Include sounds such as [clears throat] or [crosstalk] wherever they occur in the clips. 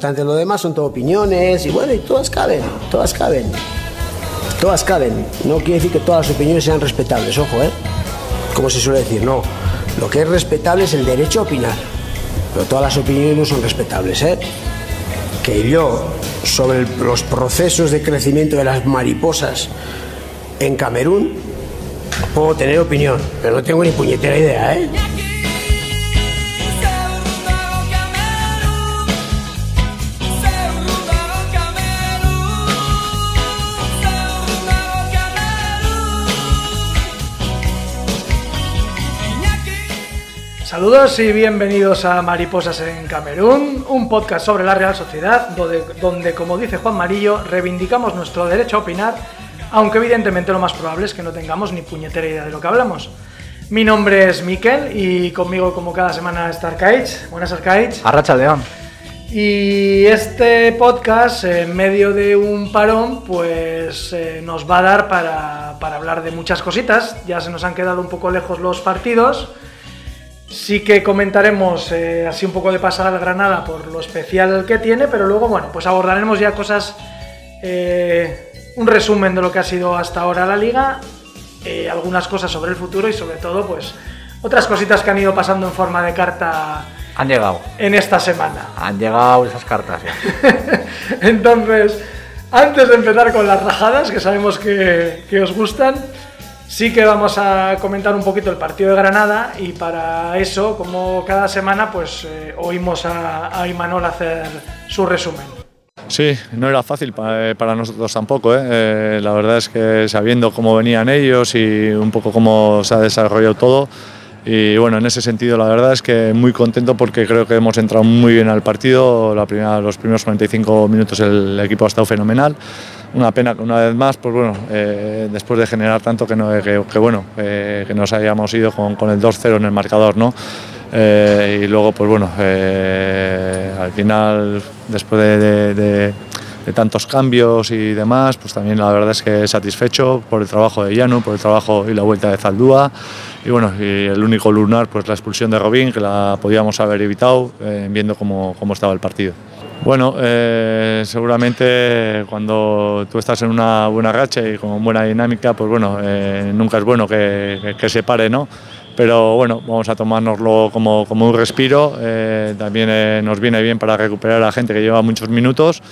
Lo demás son todo opiniones y bueno, y todas caben, todas caben. Todas caben. No quiere decir que todas las opiniones sean respetables, ojo, ¿eh? Como se suele decir, no. Lo que es respetable es el derecho a opinar. Pero todas las opiniones no son respetables, ¿eh? Que yo, sobre los procesos de crecimiento de las mariposas en Camerún, puedo tener opinión, pero no tengo ni puñetera idea, ¿eh? Saludos y bienvenidos a Mariposas en Camerún, un podcast sobre la Real Sociedad, donde, donde, como dice Juan Marillo, reivindicamos nuestro derecho a opinar, aunque evidentemente lo más probable es que no tengamos ni puñetera idea de lo que hablamos. Mi nombre es Miquel y conmigo como cada semana está Arcaich. Buenas Arcaich. Arracha León. Y este podcast, en medio de un parón, pues eh, nos va a dar para, para hablar de muchas cositas. Ya se nos han quedado un poco lejos los partidos. Sí que comentaremos eh, así un poco de pasada al Granada por lo especial que tiene, pero luego, bueno, pues abordaremos ya cosas, eh, un resumen de lo que ha sido hasta ahora la liga, eh, algunas cosas sobre el futuro y sobre todo, pues otras cositas que han ido pasando en forma de carta. Han llegado. En esta semana. Han llegado esas cartas. Ya. [laughs] Entonces, antes de empezar con las rajadas, que sabemos que, que os gustan, Sí que vamos a comentar un poquito el partido de Granada y para eso, como cada semana, pues eh, oímos a, a Imanol hacer su resumen. Sí, no era fácil para, para nosotros tampoco. ¿eh? Eh, la verdad es que sabiendo cómo venían ellos y un poco cómo se ha desarrollado todo, y bueno, en ese sentido la verdad es que muy contento porque creo que hemos entrado muy bien al partido. La primera, los primeros 45 minutos el equipo ha estado fenomenal. Una pena que una vez más, pues bueno, eh, después de generar tanto que, no, que, que bueno, eh, que nos hayamos ido con, con el 2-0 en el marcador, ¿no? Eh, y luego, pues bueno, al final, después de, tantos cambios y demás, pues también la verdad es que satisfecho por el trabajo de Llano, por el trabajo y la vuelta de Zaldúa. Y bueno, el único lunar, pues la expulsión de Robín, que la podíamos haber evitado viendo cómo, cómo estaba el partido. Bueno, eh, seguramente cuando tú estás en una buena racha y con buena dinámica, pues bueno, eh, nunca es bueno que, se pare, ¿no? Pero bueno, vamos a tomárnoslo como, como un respiro. Eh, también eh, nos viene bien para recuperar a la gente que lleva muchos minutos.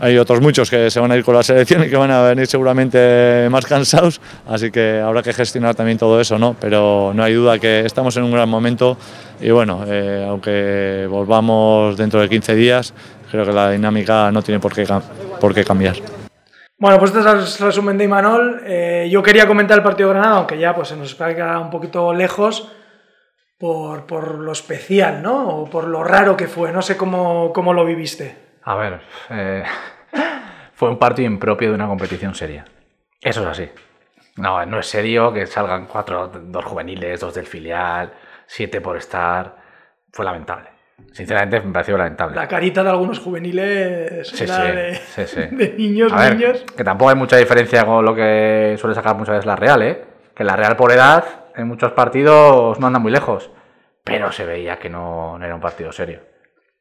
Hay otros muchos que se van a ir con la selección y que van a venir seguramente más cansados, así que habrá que gestionar también todo eso, ¿no? Pero no hay duda que estamos en un gran momento y bueno, eh, aunque volvamos dentro de 15 días, creo que la dinámica no tiene por qué, por qué cambiar. Bueno, pues este es el resumen de Imanol. Eh, yo quería comentar el partido de Granada, aunque ya pues, se nos queda un poquito lejos por, por, lo especial, ¿no? O por lo raro que fue. No sé cómo, cómo lo viviste. A ver, eh, [laughs] fue un partido impropio de una competición seria. Eso es así. No, no es serio que salgan cuatro, dos juveniles, dos del filial, siete por estar. Fue lamentable. Sinceramente me pareció lamentable. La carita de algunos juveniles sí, sí, de, sí, [laughs] de, niños, A ver, niños. Que tampoco hay mucha diferencia con lo que suele sacar muchas veces la Real, ¿eh? Que la Real por edad en muchos partidos no anda muy lejos. Pero se veía que no, no era un partido serio.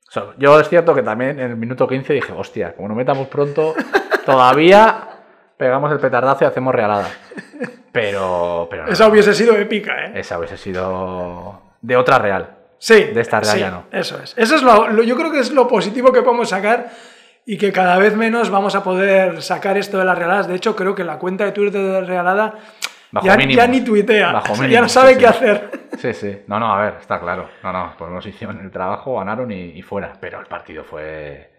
O sea, yo es cierto que también en el minuto 15 dije, hostia, como nos metamos pronto, [laughs] todavía pegamos el petardazo y hacemos realada. Pero, pero no. Esa hubiese sido épica, ¿eh? Esa hubiese sido de otra Real. Sí. De esta Real sí, ya no. Eso es. Eso es lo, lo, yo creo que es lo positivo que podemos sacar y que cada vez menos vamos a poder sacar esto de las realadas. De hecho, creo que la cuenta de Twitter de Realada ya, ya, ni tuitea. Bajo [laughs] ya no sabe sí, qué sí. hacer. Sí, sí. No, no, a ver, está claro. No, no, pues nos hicieron el trabajo, ganaron y, y fuera. Pero el partido fue,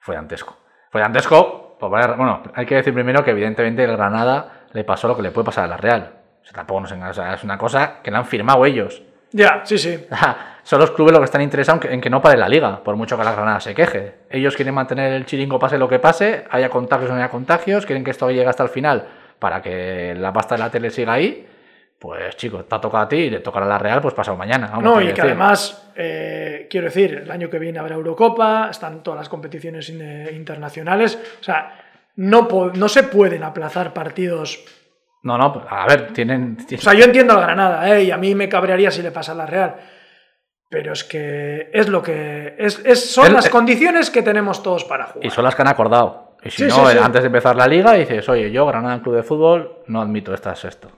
fue dantesco. Fue dantesco. Pues, bueno, hay que decir primero que evidentemente el Granada le pasó lo que le puede pasar a la Real. O sea, tampoco nos engañamos. O sea, es una cosa que le han firmado ellos. Ya, sí, sí. [laughs] Son los clubes los que están interesados en que no pare la liga, por mucho que la Granada se queje. Ellos quieren mantener el chiringo pase lo que pase, haya contagios o no haya contagios, quieren que esto llegue hasta el final para que la pasta de la tele siga ahí. Pues chicos, te ha tocado a ti y le tocará a la Real, pues pasado mañana. Vamos, no, y que decir. además, eh, quiero decir, el año que viene habrá Eurocopa, están todas las competiciones internacionales. O sea, no, no se pueden aplazar partidos no, no, a ver, tienen, tienen... O sea, yo entiendo al Granada, ¿eh? Y a mí me cabrearía si le pasa a la Real. Pero es que es lo que. Es, es- son El- las condiciones que tenemos todos para jugar. Y son las que han acordado. Y si Sí, no, sí, sí. antes de empezar la liga, dices, oye, yo, Granada Club de Fútbol, no admito estas esto.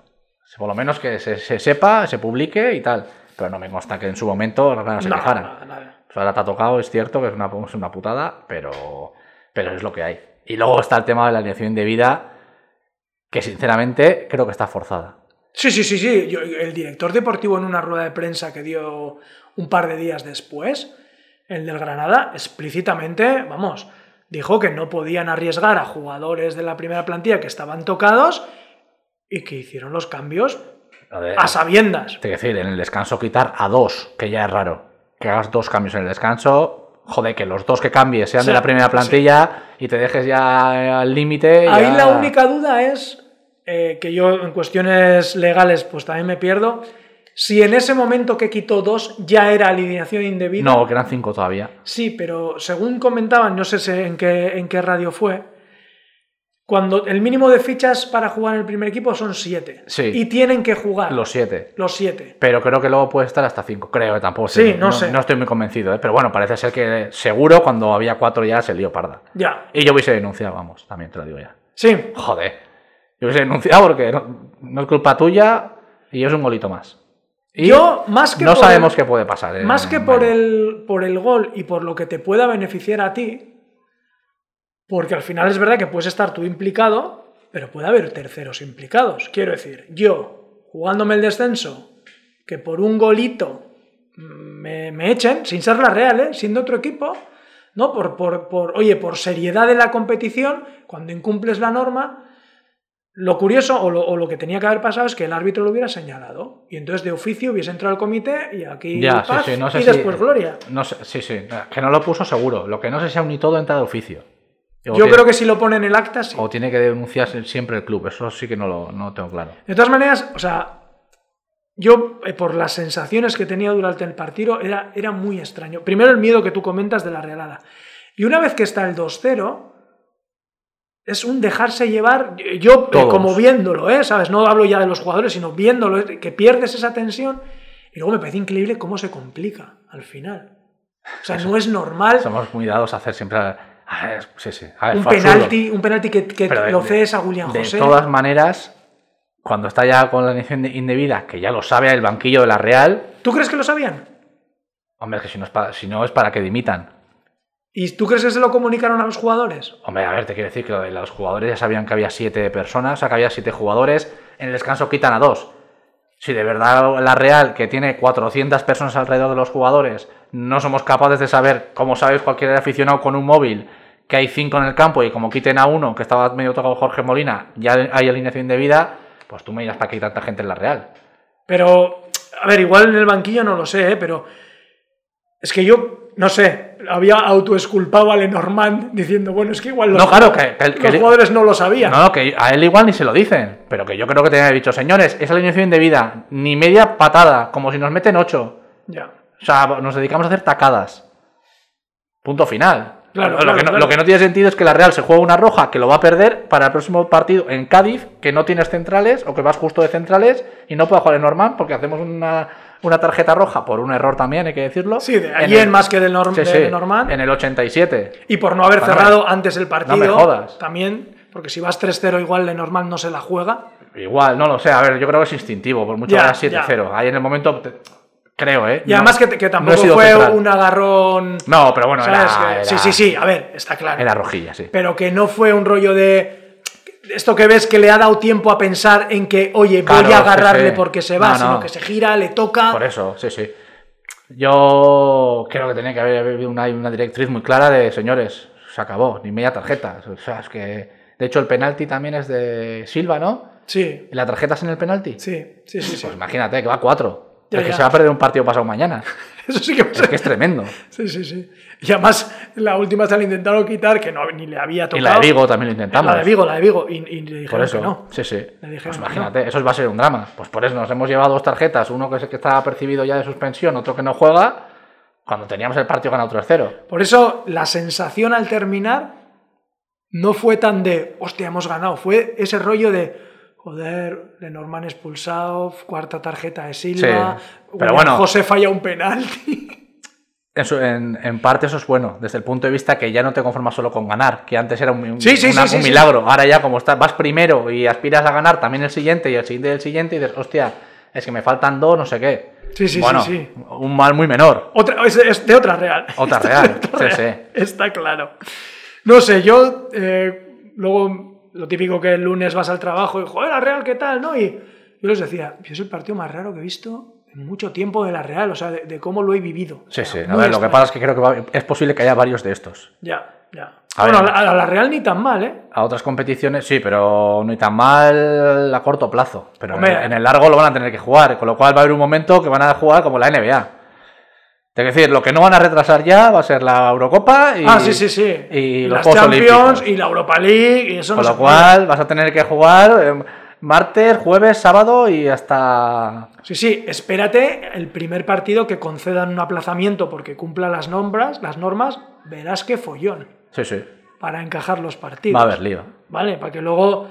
Por lo menos que se, se sepa, se publique y tal. Pero no me consta que en su momento Granada se No, quejaran. O sea, ahora te ha tocado, es cierto que es una, es una putada, pero, pero es lo que hay. Y luego está el tema de la alineación indebida, que sinceramente creo que está forzada. Sí, sí, sí, sí. Yo- el director deportivo en una rueda de prensa que dio un par de días después, el del Granada, explícitamente, vamos, dijo que no podían arriesgar a jugadores de la primera plantilla que estaban tocados y que hicieron los cambios a sabiendas. Quiero decir, en el descanso quitar a dos, que ya es raro. Que hagas dos cambios en el descanso, joder, que los dos que cambies sean Sí, de la primera plantilla y te dejes ya al límite. Ahí ya- la única duda es eh, que yo en cuestiones legales pues también me pierdo. Si en ese momento que quitó dos ya era alineación indebida. No, que eran cinco todavía. Sí, pero según comentaban, no sé en qué, en qué radio fue, cuando el mínimo de fichas para jugar en el primer equipo son siete. Sí. Y tienen que jugar Los siete. los siete. Pero creo que luego puede estar hasta cinco. Creo que tampoco. Sí, no sé. No estoy muy convencido, ¿eh? pero bueno, parece ser que seguro cuando había cuatro ya se lió parda. Ya. Y yo hubiese denunciado, vamos, también te lo digo ya. Sí. Joder. Yo hubiese denunciado porque no, no es culpa tuya y es un golito más. Y Yo, más que no sabemos el- qué puede pasar. ¿eh? Más que por el, por el gol y por lo que te pueda beneficiar a ti, porque al final es verdad que puedes estar tú implicado, pero puede haber terceros implicados. Quiero decir, yo, jugándome el descenso, que por un golito mm, me, me echen, sin ser la Real, ¿eh? siendo otro equipo, ¿no? Por, por, por, oye, por seriedad de la competición, cuando incumples la norma, lo curioso o lo, o lo que tenía que haber pasado es que el árbitro lo hubiera señalado y entonces de oficio hubiese entrado al comité y aquí Ya, sí, paz sí, no sé y si- después gloria. No sé, sí, sí. Que no lo puso seguro. Lo que no sé si aún ni todo entra de oficio. O Yo creo que si lo pone en el acta, sí. O tiene que denunciarse siempre el club. Eso sí que no lo no tengo claro. De todas maneras, o sea, yo eh, por las sensaciones que tenía durante el partido era, era muy extraño. Primero el miedo que tú comentas de la realada. Y una vez que está el 2-0, es un dejarse llevar, yo eh, como viéndolo, ¿eh? ¿sabes? No hablo ya de los jugadores, sino viéndolo, que pierdes esa tensión. Y luego me parece increíble cómo se complica al final. O sea, no es normal Somos muy dados a hacer siempre. Sí, sí. Un absurdo. penalti, un penalti que, que de- lo de- cedes a De José. todas maneras, cuando está ya con la alineación de- indebida, que ya lo sabe el banquillo de la Real, ¿Tú crees que lo sabían? hombre, es que si no es para, si no es para que dimitan. ¿Y tú crees que se lo comunicaron a los jugadores? Hombre, a ver, te quiero decir que lo de los jugadores ya sabían que había siete personas, o sea, que había siete jugadores. En el descanso quitan a dos. Si de verdad la Real, que tiene 400 personas alrededor de los jugadores, no somos capaces de saber, como sabes cualquier aficionado con un móvil, que hay cinco en el campo y como quiten a uno, que estaba medio tocado Jorge Molina, ya hay alineación indebida, pues tú me dirás para qué hay tanta gente en la Real. Pero, a ver, igual en el banquillo no lo sé, ¿eh? pero es que yo, no sé, había autoesculpado a Lenormand diciendo, bueno, es que igual los, No, claro, que- que- que- los jugadores no lo sabían. No, que a él igual ni se lo dicen, pero que yo creo que tenía dicho, señores, esa alineación indebida, ni media patada, como si nos meten ocho. Ya. O sea, nos dedicamos a hacer tacadas. Punto final. Claro, lo, claro, que no, claro. lo que no tiene sentido es que la Real se juegue una roja que lo va a perder para el próximo partido en Cádiz, que no tienes centrales o que vas justo de centrales y no pueda jugar en Norman porque hacemos una, una tarjeta roja por un error también, hay que decirlo. Sí, de En allí en el- más que del Norm- Sí, de sí, Lenormand. En el 87. Y por no haber no, cerrado antes el partido, me jodas. también, porque si vas 3-0 igual Lenormand no se la juega. Igual, no lo sé. A ver, yo creo que es instintivo, por mucho que era 7-0. Ahí en el momento, te- creo, ¿eh? Y No- además que, tampoco fue central. un agarrón... No, pero bueno, Sí, sí, sí, a ver, está claro. Era rojilla, sí. pero que no fue un rollo de esto que ves que le ha dado tiempo a pensar en que, oye, voy a agarrarle sí, sí. porque se va, No, sino no. que se gira, le toca. Por eso, sí, sí. Yo creo que tenía que haber habido una, una directriz muy clara de, señores, se acabó, ni media tarjeta. O sea, es que... De hecho, el penalti también es de Silva, ¿no? Sí, ¿Y la tarjeta es en el penalti? sí, sí, sí. sí. Pues imagínate, que va a cuatro. Es que se va a perder un partido pasado mañana. [laughs] Eso sí que Es que es tremendo. Sí, sí, sí. Y además, la última se la intentaron quitar, que no, ni le había Y tocado. la de Vigo también lo intentamos. La de Vigo, la de Vigo. Y, y le dijeron Por eso, que no. sí, sí. Pues imagínate, eso va a ser un drama. Pues por eso nos hemos llevado dos tarjetas, uno que que está percibido ya de suspensión, otro que no juega, cuando teníamos el partido ganado 3-0. Por eso, la sensación al terminar no fue tan de, hostia, hemos ganado. Fue ese rollo de, joder, Lenormand expulsado, cuarta tarjeta de Silva, Sí, pero bueno. José falla un penalti. Eso, en, en parte eso es bueno, desde el punto de vista que ya no te conformas solo con ganar, que antes era un, un- Sí, sí, una- sí, sí, un sí. milagro. Ahora ya como estás, vas primero y aspiras a ganar también el siguiente y el siguiente y el siguiente y dices, hostia, es que me faltan dos, no sé qué. Sí, sí, sí, bueno, sí. un mal muy menor. Otra, es, es de otra Real. Otra [laughs] Real, otra sí, Real. sí. Está claro. No sé, yo eh, luego lo típico que el lunes vas al trabajo y, joder, la Real, ¿qué tal? ¿No? Y yo les decía, es el partido más raro que he visto en mucho tiempo de la Real, o sea, de, de cómo lo he vivido. Sí, sí. A ver, lo que pasa es que creo que va- es posible que haya varios de estos. Ya, ya. A bueno, ver. a la, a la Real ni tan mal, ¿eh? A otras competiciones sí, pero y tan mal a corto plazo. Pero en, en el largo lo van a tener que jugar, con lo cual va a haber un momento que van a jugar como la NBA. Es decir, lo que no van a retrasar ya va a ser la Eurocopa y, ah, sí, sí, sí. y los las Champions Olímpicos. y la Europa League y eso Con no lo puede. cual vas a tener que jugar eh, martes, jueves, sábado y hasta... Sí, sí, espérate el primer partido que concedan un aplazamiento porque cumpla las normas, las normas, verás qué follón Sí, sí. para encajar los partidos. Va a haber lío. ¿Vale? Para que luego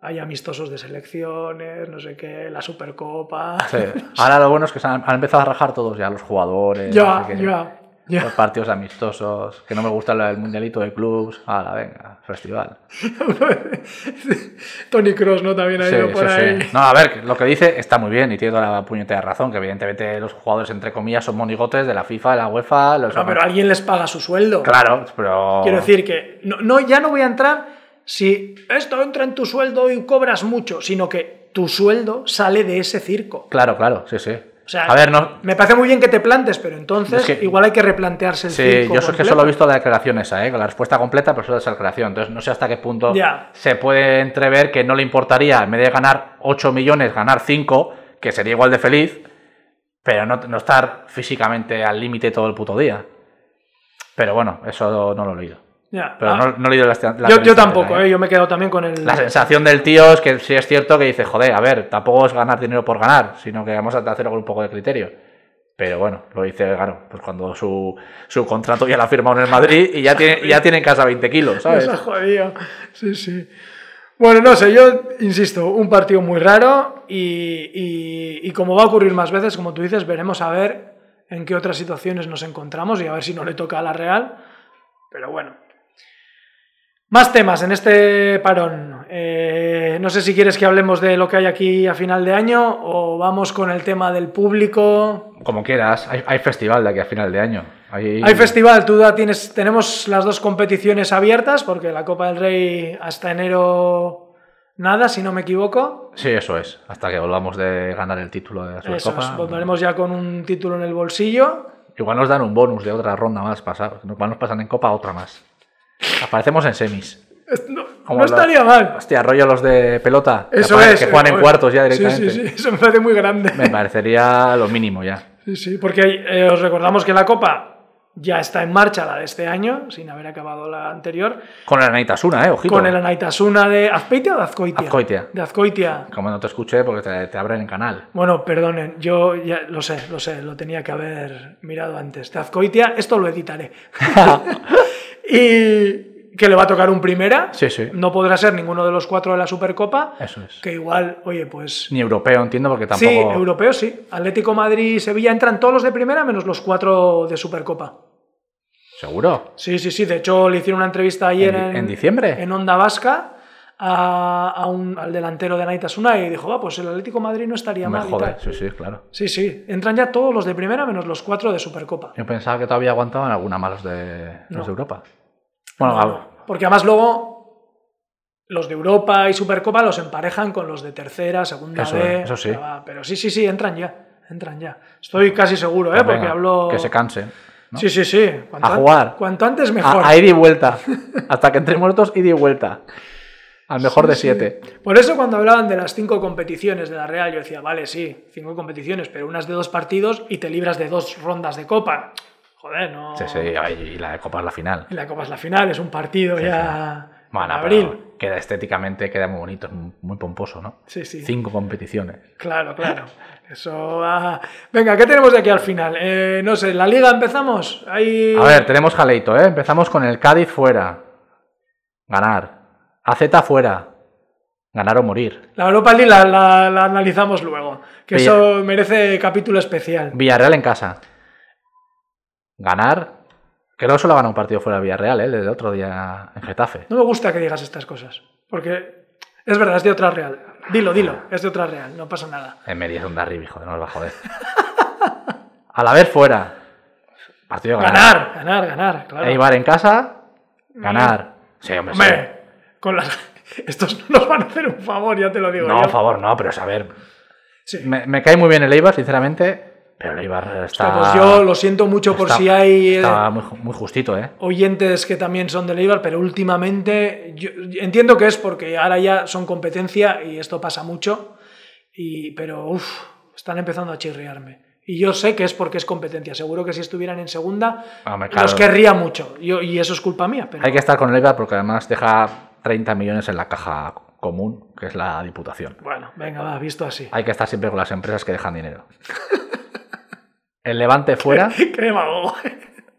haya amistosos de selecciones, no sé qué, la Supercopa. Sí. [laughs] Ahora lo bueno es que se han, han empezado a rajar todos ya los jugadores. Ya, no sé qué. ya, ya. Los partidos amistosos, que no me gusta el mundialito de clubs. Ahora, venga, festival. [laughs] Tony Cross, ¿no? También ha Sí, ido por sí, ahí. sí. No, a ver, lo que dice está muy bien y tiene toda la puñetera razón, que evidentemente los jugadores, entre comillas, son monigotes de la FIFA, de la UEFA. Los No, pero alguien les paga su sueldo. Claro, pero... Quiero decir que no, no, ya no voy a entrar si esto entra en tu sueldo y cobras mucho, sino que tu sueldo sale de ese circo. Claro, claro, sí, sí. O sea, a ver, no... me parece muy bien que te plantes, pero entonces Es que- igual hay que replantearse el Sí, circo. yo es que solo he visto la declaración esa, ¿eh? con la respuesta completa, pero solo esa declaración. Entonces no sé hasta qué punto Ya. se puede entrever que no le importaría, en vez de ganar 8 millones, ganar 5, que sería igual de feliz, pero no, no estar físicamente al límite todo el puto día. Pero bueno, eso no lo he leído. Ya. Pero Ah, no, no he leído la, la yo, tampoco, entera, ¿eh? yo me he quedado también con el. La sensación del tío es que sí es cierto que dice, joder, a ver, tampoco es ganar dinero por ganar, sino que vamos a hacerlo con un poco de criterio. Pero bueno, lo dice, claro, pues cuando su, su contrato ya lo ha firmado en el Madrid y ya tiene, ya tiene en casa 20 kilos, ¿sabes? [laughs] Nos ha jodido. Sí, sí. Bueno, no sé, yo insisto, un partido muy raro y, y- y como va a ocurrir más veces, como tú dices, veremos a ver en qué otras situaciones nos encontramos y a ver si no le toca a la Real. Pero bueno. Más temas en este parón. Eh, no sé si quieres que hablemos de lo que hay aquí a final de año o vamos con el tema del público. Como quieras, hay, hay festival de aquí a final de año. Hay, Hay festival, tú ya tienes, tenemos las dos competiciones abiertas porque la Copa del Rey hasta enero nada, si no me equivoco. Sí, eso es, hasta que volvamos de ganar el título de la Eso Supercopa. es, volveremos ya con un título en el bolsillo. Igual nos dan un bonus de otra ronda más pasar. Igual nos pasan en Copa otra más. Aparecemos en semis. No, los- estaría mal. Hostia, rollo los de pelota. que Eso juegan- es. Que juegan en cuartos ya sí, directamente. Sí, sí, eso me parece muy grande. Me parecería lo mínimo ya. Sí, sí, porque eh, os recordamos que la Copa ya está en marcha, la de este año, sin haber acabado la anterior, Con el Anaitasuna, eh, ojito. con el Anaitasuna de Azpeitia o de Azcoitia. Azcoitia. De Azcoitia. Como no te escuché porque te, te abren el canal. Bueno, perdonen, yo ya lo sé, lo sé, lo tenía que haber mirado antes. De Azcoitia, esto lo editaré. [laughs] y que le va a tocar un primera. Sí, sí. No podrá ser ninguno de los cuatro de la Supercopa. Eso es. Que igual, oye, pues. Ni europeo, entiendo, porque tampoco. Sí, europeo sí. Atlético Madrid y Sevilla entran todos los de primera menos los cuatro de Supercopa. ¿Seguro? Sí, sí, sí. De hecho, le hicieron una entrevista ayer ¿En en, di- en diciembre? En Onda Vasca a, a un- al delantero de Naitasuna y dijo, va, pues el Atlético Madrid no estaría me mal. y jode. tal". Sí, sí, claro. Sí, sí. Entran ya todos los de primera menos los cuatro de Supercopa. Yo pensaba que todavía aguantaban alguna más los de, los No. de Europa. Bueno. Porque además luego los de Europa y Supercopa los emparejan con los de tercera, segunda Eso B. eso sí. Pero, sí, sí, sí, entran ya. Entran ya. Estoy casi seguro, ¿eh? Porque hablo. Que se cansen. ¿no? Sí, sí, sí. Cuanto A jugar. Cuanto antes mejor. A, a ida y vuelta. [laughs] Hasta que entremos nosotros, ida y vuelta. Al mejor de Sí. siete. Por eso cuando hablaban de las cinco competiciones de la Real, yo decía, vale, sí, cinco competiciones, pero unas de dos partidos y te libras de dos rondas de Copa. Joder, no. Sí, sí, y la Copa es la final. Y la Copa es la final, es un partido ya. Bueno, en pero abril. queda estéticamente, queda muy bonito, es muy pomposo, ¿no? Sí, sí. Cinco competiciones. Claro, claro. [laughs] Eso va. Venga, ¿qué tenemos de aquí al final? Eh, no sé, ¿la liga empezamos? Ahí... A ver, tenemos jaleito, ¿eh? Empezamos con el Cádiz fuera. Ganar. AZ fuera. Ganar o morir. La Europa League la, la- la analizamos luego, que Villa- eso merece capítulo especial. Villarreal en casa. Ganar. Creo que solo ha ganado un partido fuera de Villarreal, ¿eh? El del otro día en Getafe. No me gusta que digas estas cosas, porque es verdad, es de otra Real. Dilo, dilo, es de otra Real, no pasa nada. En medio es un derribi, joder, no nos va a joder. [laughs] A la vez fuera. Partido ganar. Ganar, ganar, ganar, claro. Eibar en casa. Ganar. Sí, hombre, sí. Hombre, con las... [laughs] estos no nos van a hacer un favor, ya te lo digo. No, yo. favor, no, pero. Sí. Me, me cae muy bien el Eibar, sinceramente. Pero el Eibar está. Hostia, pues yo lo siento mucho por está- si hay eh, Está muy, muy justito, ¿eh? oyentes que también son del Eibar, pero últimamente yo entiendo que es porque ahora ya son competencia y esto pasa mucho, y, pero uff, están empezando a chirriarme. Y yo sé que es porque es competencia. Seguro que si estuvieran en segunda, claro. los querría mucho. Yo, y eso es culpa mía. Pero Hay que estar con el Eibar porque además deja 30 millones en la caja común, que es la Diputación. Bueno, venga, va, visto así. Hay que estar siempre con las empresas que dejan dinero. [laughs] El Levante fuera. [laughs] Qué demagogo.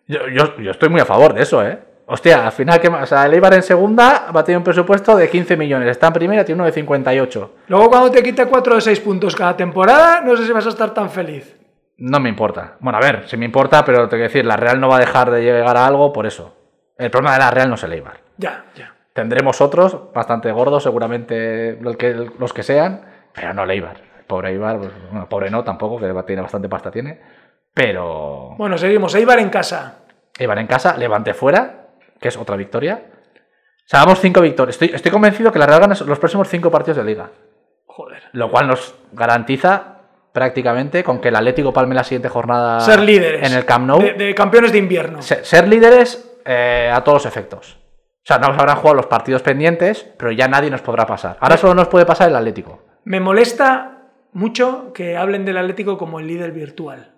Yo, yo- yo estoy muy a favor de eso, ¿eh? Hostia, al final, ¿qué más? O sea, el Eibar en segunda va a tener un presupuesto de 15 millones. Está en primera, tiene uno de 58. Luego cuando te quite 4 de 6 puntos cada temporada, no sé si vas a estar tan feliz. No me importa. Bueno, a ver, sí me importa, pero te quiero decir, la Real no va a dejar de llegar a algo por eso. El problema de la Real no es el Eibar. Ya, ya. Tendremos otros, bastante gordos, seguramente los que, los que sean, pero no el Eibar. El pobre Eibar, pues, bueno, pobre no tampoco, que tiene bastante pasta tiene. Pero Bueno, seguimos. Eibar en casa. Eibar en casa, Levante fuera, que es otra victoria. O sea, vamos cinco victorias. Estoy, estoy convencido que la Real gana los próximos cinco partidos de liga. Joder. Lo cual nos garantiza prácticamente con que el Atlético palme la siguiente jornada Ser líderes. en el Camp Nou. De, de campeones de invierno. Se- ser líderes eh, a todos los efectos. O sea, no nos habrán jugado los partidos pendientes, pero ya nadie nos podrá pasar. Ahora solo nos puede pasar el Atlético. Me molesta mucho que hablen del Atlético como el líder virtual.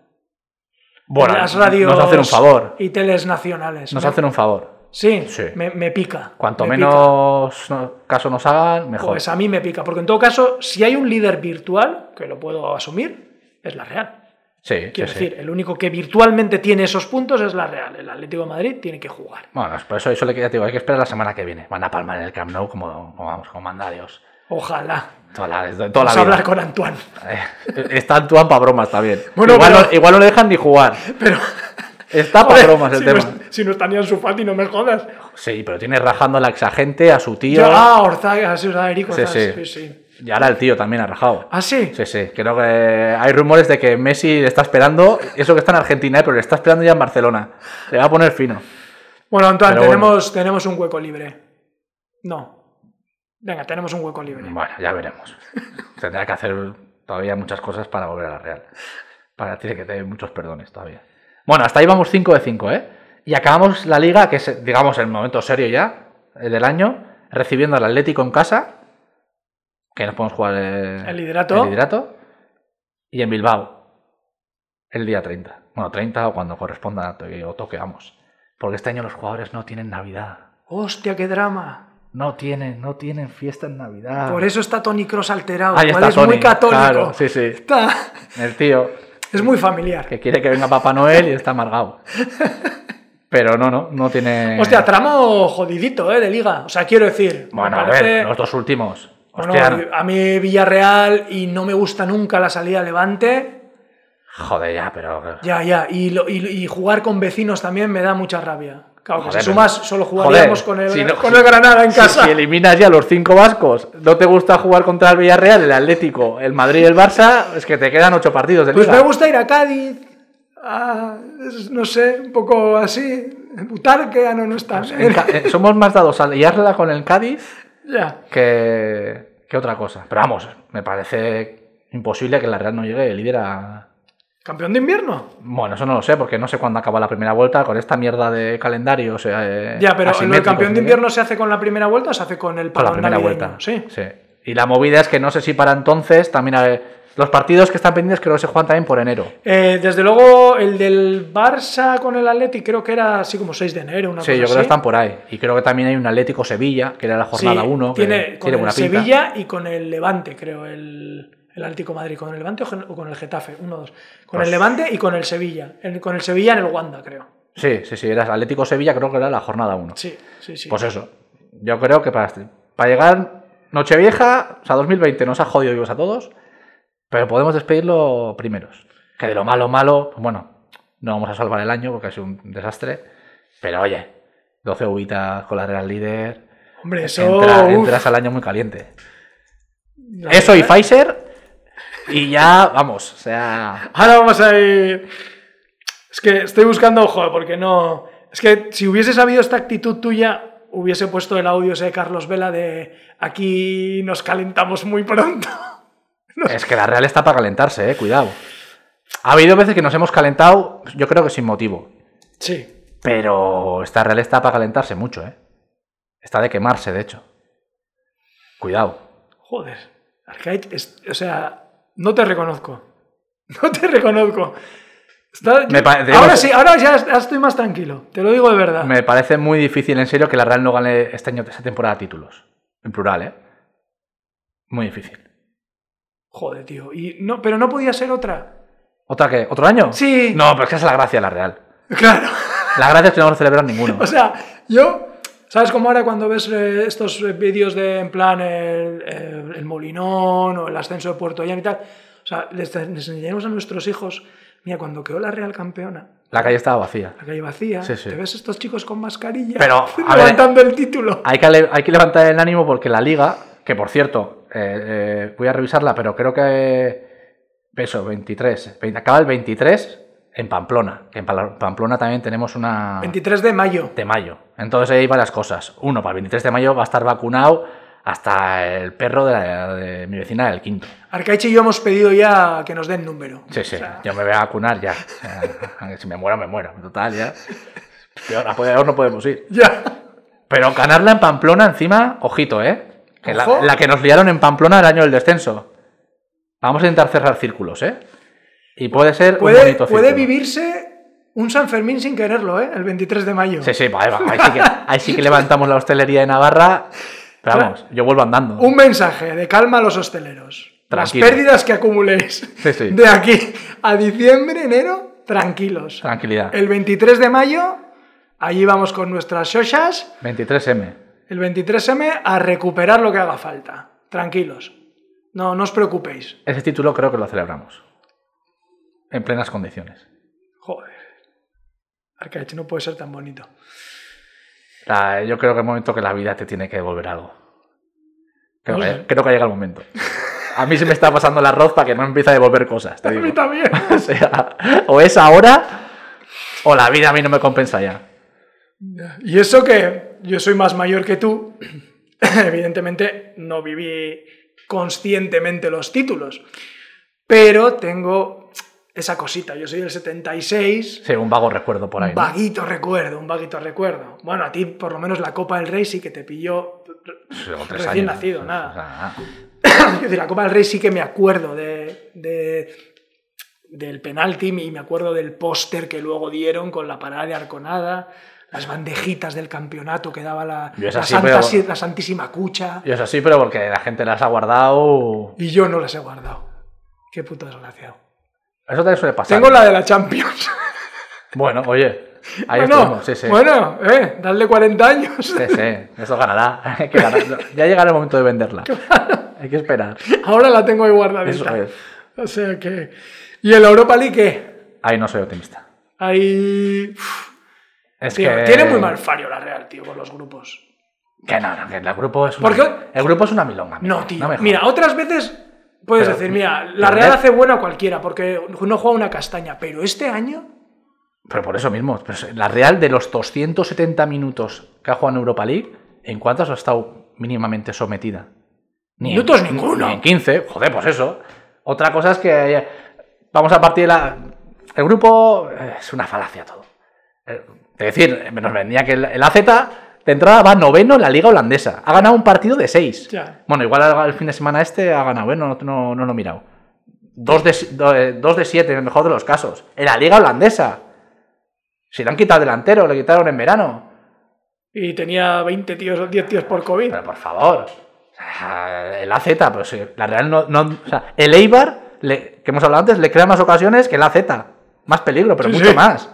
Bueno, En las radios nos hacen un favor. Y teles nacionales. Nos hacen un favor. Sí, Sí. Me, me pica. Cuanto me menos no- caso nos hagan, mejor. Pues a mí me pica, porque en todo caso, si hay un líder virtual, que lo puedo asumir, es la Real. sí, Quiero sí. decir, el único que virtualmente tiene esos puntos es la Real. El Atlético de Madrid tiene que jugar. Bueno, por eso, eso le queda, te digo, hay que esperar la semana que viene. Van a palmar en el Camp Nou como, como vamos, como manda Dios. Ojalá. Toda la, toda Vamos la a vida. hablar con Antoine. Eh, está Antoine para bromas también. Bueno, igual, pero- no, igual no le dejan ni jugar. Pero. Está para bromas el si tema. No, si no está ni en su Fati, no me jodas. Sí, pero tiene rajando a la exagente, a su tío. Yo, ah, Orzaga, sí, o sea, Eric Sí, sí. sí, sí. Y ahora el tío también ha rajado. Ah, sí. Sí, sí. Creo que hay rumores de que Messi le está esperando. Eso que está en Argentina, eh, pero le está esperando ya en Barcelona. Le va a poner fino. Bueno, Antoine, Pero bueno. tenemos, tenemos un hueco libre. No. Venga, tenemos un hueco libre. Bueno, ya veremos. [laughs] Tendrá que hacer todavía muchas cosas para volver a la Real. Para tiene que tener muchos perdones todavía. Bueno, hasta ahí vamos 5 de 5, ¿eh? Y acabamos la liga, que es, digamos, el momento serio ya eh, del año, recibiendo al Atlético en casa, que nos podemos jugar eh, El liderato. el liderato, y en Bilbao, el día 30. Bueno, 30 o cuando corresponda o toqueamos. Porque este año los jugadores no tienen Navidad. Hostia, qué drama. No tienen, no tienen fiesta en Navidad. Por eso está Tony Cross alterado. Ahí igual está es Tony, muy católico. claro, sí, sí. Está- [laughs] El tío Es muy familiar. que quiere que venga Papá Noel y está amargado. [laughs] Pero no, no, no tiene. Hostia, tramo jodidito, ¿eh? De liga. O sea, quiero decir. Bueno, a parece- ver, los dos últimos. Bueno, a mí Villarreal y no me gusta nunca la salida Levante. joder, ya, pero. Ya, ya. Y, lo- y- y jugar con vecinos también me da mucha rabia. Claro, Joder, si sumas, solo jugaríamos joder, con, el, si no- con el Granada en Si- casa. Si, eliminas ya los cinco vascos, no te gusta jugar contra el Villarreal, el Atlético, el Madrid y el Barça, es que te quedan ocho partidos de Pues liga. me gusta ir a Cádiz. a, no sé, un poco así. Butarque, ah, no, no está. Ca- eh, somos más dados a liarla con el Cádiz que, que otra cosa. Pero vamos, me parece imposible que la Real no llegue líder a, ¿Campeón de invierno? Bueno, eso no lo sé, porque no sé cuándo acaba la primera vuelta con esta mierda de calendario. O sea, eh, Ya, pero ¿el campeón de ¿no? invierno se hace con la primera vuelta o se hace con el Con la primera navideño? vuelta. Sí. Y la movida es que no sé si para entonces también. los partidos que están pendientes creo que se juegan también por enero. Eh, desde luego, el del Barça con el Atleti creo que era así como 6 de enero, una Sí, cosa yo creo así. que están por ahí. Y creo que también hay un Atlético Sevilla, que era la jornada Sí, 1. tiene que con tiene el buena pinta. Sevilla y con el Levante, creo, el, el Atlético de Madrid. ¿Con el Levante o con el Getafe? Uno dos. Con Pues- el Levante y con el Sevilla. El- con el Sevilla en el Wanda, creo. Sí, sí, sí, era Atlético Sevilla, creo que era la jornada 1. Sí, sí, sí. Pues eso. Yo creo que para, para llegar Nochevieja, o sea, 2020 nos ha jodido vivos a todos, pero podemos despedirlo primeros. Que de lo malo, malo, pues bueno, no vamos a salvar el año porque ha sido un desastre, pero oye, 12 uvitas con la Real Líder, Hombre, eso. entra- uf, entras al año muy caliente. la Eso y Pfizer, y ya, vamos, o sea... Ahora vamos a ir. Es que estoy buscando, ojo, porque no. Es que si hubiese sabido esta actitud tuya, hubiese puesto el audio ese de Carlos Vela de aquí nos calentamos muy pronto. [laughs] Es que la Real está para calentarse, eh, cuidado. Ha habido veces que nos hemos calentado, yo creo que sin motivo. Sí. Pero esta Real está para calentarse mucho, ¿eh? Está de quemarse, de hecho. Cuidado. Joder. Arcade, es- o sea, no te reconozco. [laughs] No te reconozco. Está- Me pa- ahora sí, ahora ya ya estoy más tranquilo. Te lo digo de verdad. Me parece muy difícil, en serio, que la Real no gane este año, esta temporada títulos. En plural, ¿eh? Muy difícil. Joder, tío. Y no, pero no podía ser otra. ¿Otra qué? ¿Otro año? Sí. No, pero es que esa es la gracia de la Real. [laughs] Claro. La gracia es que no vamos a celebrar ninguno. O sea, yo, ¿sabes cómo ahora cuando ves eh, estos eh, vídeos de, en plan, el, el- el Molinón o el ascenso de Puerto Llano y tal? O sea, les, les enseñamos a nuestros hijos, mira, cuando quedó la Real campeona, La calle estaba vacía. la calle vacía, Sí, sí. te ves estos chicos con mascarilla Pero, [laughs] ver, levantando el título. Hay que, hay que levantar el ánimo porque la liga, que por cierto, eh, eh, voy a revisarla, pero creo que. Eso, 23. veinte- Acaba el 23 en Pamplona. Que en Pamplona también tenemos una. 23 de mayo. de mayo. Entonces hay varias cosas. Uno, para el 23 de mayo va a estar vacunado hasta el perro de, la- de mi vecina del quinto. Arcaiche y yo hemos pedido ya que nos den número. Sí, sí, yo me voy a vacunar ya. [laughs] Eh, si me muero, me muero. Total, ya. Peor, a peor no podemos ir. Ya. Pero ganarla en Pamplona encima, ojito, ¿eh? Que la, que nos liaron en Pamplona el año del descenso. Vamos a intentar cerrar círculos, ¿eh? Y puede ser un Puede, bonito puede círculo. vivirse un San Fermín sin quererlo, ¿eh? El 23 de mayo. Sí, sí, va, ahí, sí que, ahí sí que levantamos la hostelería de Navarra. Pero vamos, yo vuelvo andando. Un mensaje de calma a los hosteleros. Tranquilo. Las pérdidas que acumuléis Sí, sí. de aquí a diciembre, enero, tranquilos. Tranquilidad. El 23 de mayo, allí vamos con nuestras shoshas. 23M. El 23M a recuperar lo que haga falta. Tranquilos. No, no os preocupéis. Ese título creo que lo celebramos. En plenas condiciones. Arcaich no puede ser tan bonito. La- yo creo que es el momento que la vida te tiene que devolver algo. Creo, No que, creo que llega el momento. A mí se me está pasando el arroz para que no empiece a devolver cosas. Te [laughs] A digo. mí también. [laughs] O sea, o es ahora o la vida a mí no me compensa ya. Y eso que yo soy más mayor que tú, [clears throat] evidentemente no viví conscientemente los títulos, pero tengo esa cosita, yo soy del 76, Sí, un vago recuerdo por ahí. un ¿no? vaguito recuerdo, un vaguito recuerdo. Bueno, a ti por lo menos la Copa del Rey sí que te pilló Sí, recién años. nacido, nada. Es [coughs] decir, la Copa del Rey sí que me acuerdo de, de- del penalti y me acuerdo del póster que luego dieron con la parada de Arconada, las bandejitas del campeonato que daba la, es la, así, Santa- pero- la Santísima Cucha Yo eso sí, pero porque la gente las ha guardado. y yo no las he guardado. Qué puto desgraciado. Eso también suele pasar. Tengo la de la Champions. [laughs] Bueno, oye, ahí bueno, estamos. Sí, sí. bueno, eh, dale 40 años. Sí, sí, eso ganará. Hay [laughs] [laughs] que ganar. Ya llegará el momento de venderla. Hay que esperar. Ahora la tengo ahí Eso guardadita. es. O sea que... ¿Y el Europa League qué? Ahí no soy optimista. Ahí... uf, Es tío, que. Tiene muy mal fallo la Real, tío, con los grupos. Que no, no, que el grupo es una. ¿Por qué? El grupo es una milonga. No, tío. mira, otras veces puedes Pero- decir, mira, la Real hace buena a cualquiera porque no juega una castaña, pero este año, Pero por eso mismo. la Real de los 270 minutos que ha jugado en Europa League, ¿en cuántos ha estado mínimamente sometida? Ni en- Minutos ninguno. Ni en 15. Joder, pues eso. Otra cosa es que eh, vamos a partir de la. El grupo eh, es una falacia todo. Eh, Es decir, nos vendía que el, el AZ de entrada va noveno en la liga holandesa. Ha ganado un partido de 6. Ya. Bueno, igual el, fin de semana este ha ganado, ¿eh? no, no, no lo he mirado. Dos de, do- eh, dos de siete, en el mejor de los casos. En la liga holandesa. Si le han quitado delantero, le quitaron en verano. y tenía 20 tíos o 10 tíos por COVID. Pero por favor. El AZ, pero si la Real no. no- o sea, el Eibar, le- que hemos hablado antes, le crea más ocasiones que el AZ. Más peligro, pero Sí, mucho sí. más.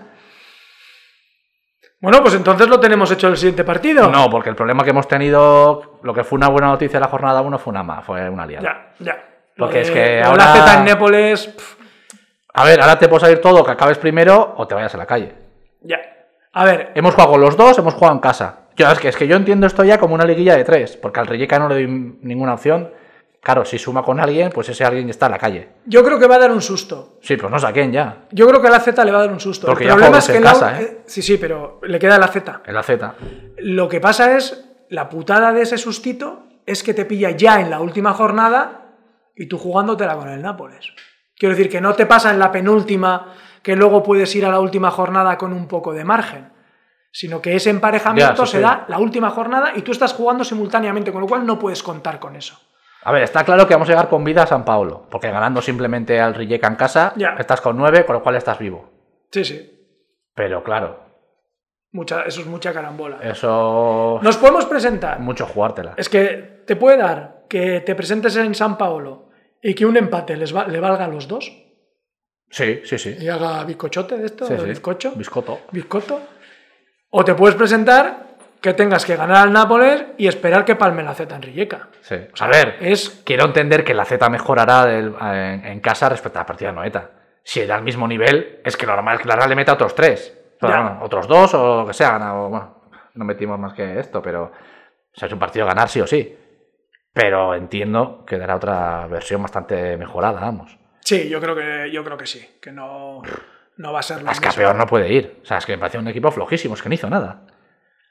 Bueno, pues entonces lo tenemos hecho el siguiente partido. No, porque el problema que hemos tenido, lo que fue una buena noticia de la jornada 1 fue una más, fue una liada. Ya, ya. Porque Lo es que ahora- La Z en Nápoles. pf, A ver, ahora te puedo salir todo, que acabes primero o te vayas a la calle. ya. A ver, Hemos jugado con los dos, hemos jugado en casa. Yo, es, que, es que yo entiendo esto ya como una liguilla de tres, porque al Rijeka no le doy ninguna opción. Claro, si suma con alguien, pues ese alguien está en la calle. yo creo que va a dar un susto. Sí, pues no sé a quién ya. Yo creo que a la Z le va a dar un susto. Porque el ya problema es que en la- casa, ¿eh? Sí, sí, pero le queda la Z. En la Z. Lo que pasa es, la putada de ese sustito es que te pilla ya en la última jornada y tú jugándotela con el Nápoles. Quiero decir que no te pasa en la penúltima que luego puedes ir a la última jornada con un poco de margen, sino que ese emparejamiento Ya, se da la última jornada y tú estás jugando simultáneamente, con lo cual no puedes contar con eso. A ver, está claro que vamos a llegar con vida a San Paulo, porque ganando simplemente al Rijeka en casa, Ya. estás con nueve, con lo cual estás vivo. Sí, sí. Pero claro, Mucha, eso es mucha carambola. eso... Nos podemos presentar. Mucho jugártela. Es que te puede dar que te presentes en San Paolo y que un empate les va- le valga a los dos Sí, sí, sí. y haga bizcochote de esto, Sí, de sí. bizcocho, Biscoto. bizcoto. O te puedes presentar que tengas que ganar al Nápoles y esperar que palme la Z en Rijeka. Sí. A ver, Es quiero entender que la Z mejorará del- en, en casa respecto a la partida de Noeta. Si da al mismo nivel, es que lo normal es que la Real le meta otros tres. Pero Ya. bueno, otros dos o lo que sea. ganado, Bueno, no metimos más que esto, pero... O sea, es un partido a ganar sí o sí. Pero entiendo que dará otra versión bastante mejorada, vamos. sí, yo creo que yo creo que sí, que no, no va a ser lo Es que a peor no puede ir. O sea, es que me parece un equipo flojísimo, es que no hizo nada.